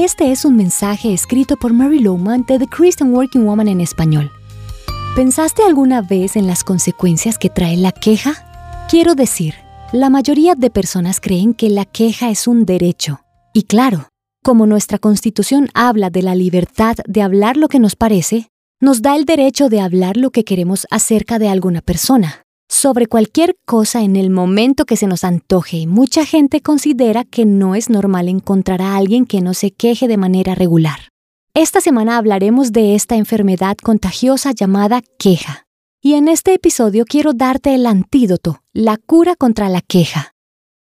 Este es un mensaje escrito por Mary Lowman de The Christian Working Woman en español. ¿Pensaste alguna vez en las consecuencias que trae la queja? Quiero decir, la mayoría de personas creen que la queja es un derecho. Y claro, como nuestra constitución habla de la libertad de hablar lo que nos parece, nos da el derecho de hablar lo que queremos acerca de alguna persona, sobre cualquier cosa en el momento que se nos antoje mucha gente considera que no es normal encontrar a alguien que no se queje de manera regular. Esta semana hablaremos de esta enfermedad contagiosa llamada queja. Y en este episodio quiero darte el antídoto, la cura contra la queja.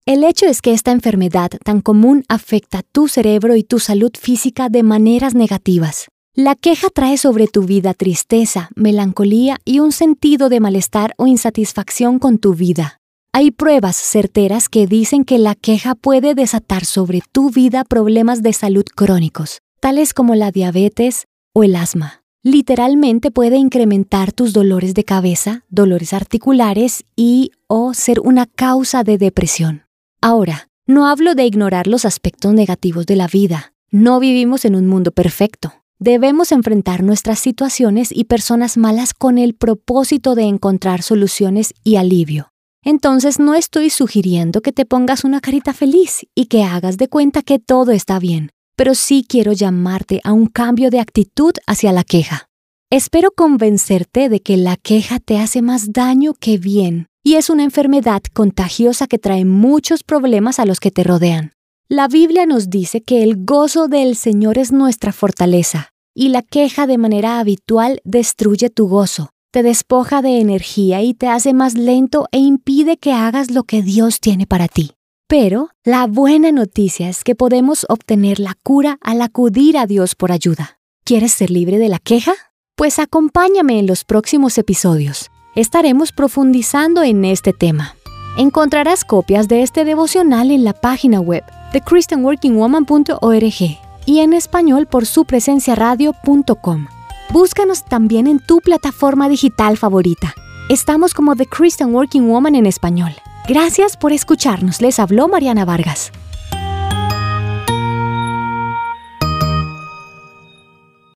El hecho es que esta enfermedad tan común afecta tu cerebro y tu salud física de maneras negativas. La queja trae sobre tu vida tristeza, melancolía y un sentido de malestar o insatisfacción con tu vida. Hay pruebas certeras que dicen que la queja puede desatar sobre tu vida problemas de salud crónicos, tales como la diabetes o el asma. Literalmente puede incrementar tus dolores de cabeza, dolores articulares y o ser una causa de depresión. Ahora, no hablo de ignorar los aspectos negativos de la vida. No vivimos en un mundo perfecto. Debemos enfrentar nuestras situaciones y personas malas con el propósito de encontrar soluciones y alivio. Entonces no estoy sugiriendo que te pongas una carita feliz y que hagas de cuenta que todo está bien, pero sí quiero llamarte a un cambio de actitud hacia la queja. Espero convencerte de que la queja te hace más daño que bien y es una enfermedad contagiosa que trae muchos problemas a los que te rodean. La Biblia nos dice que el gozo del Señor es nuestra fortaleza, y la queja de manera habitual destruye tu gozo, te despoja de energía y te hace más lento e impide que hagas lo que Dios tiene para ti. Pero la buena noticia es que podemos obtener la cura al acudir a Dios por ayuda. ¿Quieres ser libre de la queja? Pues acompáñame en los próximos episodios estaremos profundizando en este tema. Encontrarás copias de este devocional en la página web de christianworkingwoman.org y en español por su radio.com. Búscanos también en tu plataforma digital favorita. Estamos como The Christian Working Woman en español. Gracias por escucharnos. Les habló Mariana Vargas.